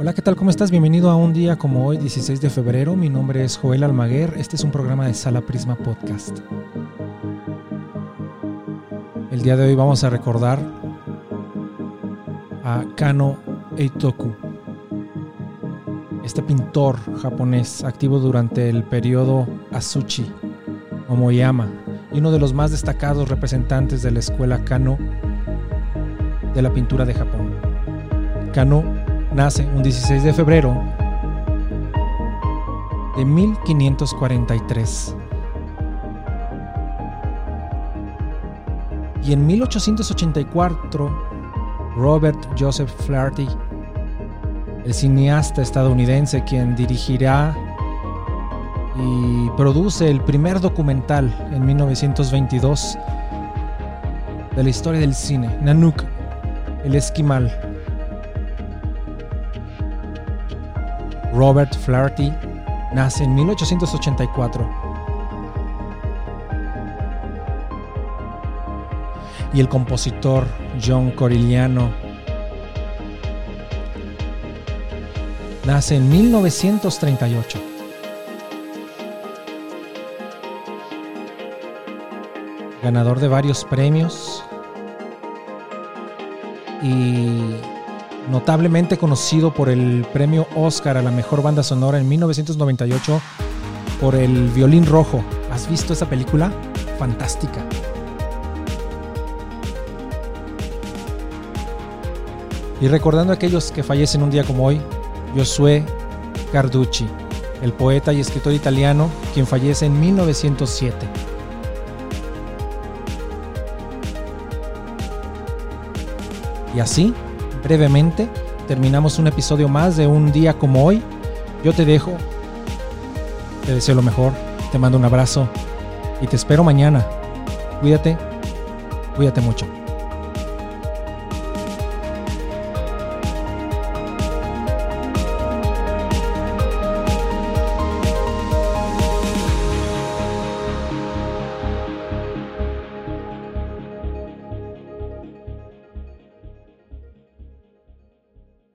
Hola, ¿qué tal? ¿Cómo estás? Bienvenido a un día como hoy, 16 de febrero. Mi nombre es Joel Almaguer. Este es un programa de Sala Prisma Podcast. El día de hoy vamos a recordar a Kano Eitoku, este pintor japonés activo durante el periodo Asuchi Momoyama y uno de los más destacados representantes de la escuela Kano de la pintura de Japón. Kano nace un 16 de febrero de 1543. Y en 1884, Robert Joseph Flaherty, el cineasta estadounidense quien dirigirá y produce el primer documental en 1922 de la historia del cine, Nanook, el esquimal, Robert Flaherty nace en 1884. Y el compositor John Corigliano nace en 1938. Ganador de varios premios y notablemente conocido por el premio Oscar a la mejor banda sonora en 1998 por el Violín Rojo. ¿Has visto esa película? Fantástica. Y recordando a aquellos que fallecen un día como hoy, Josué Carducci, el poeta y escritor italiano, quien fallece en 1907. Y así brevemente terminamos un episodio más de un día como hoy. Yo te dejo, te deseo lo mejor, te mando un abrazo y te espero mañana. Cuídate, cuídate mucho.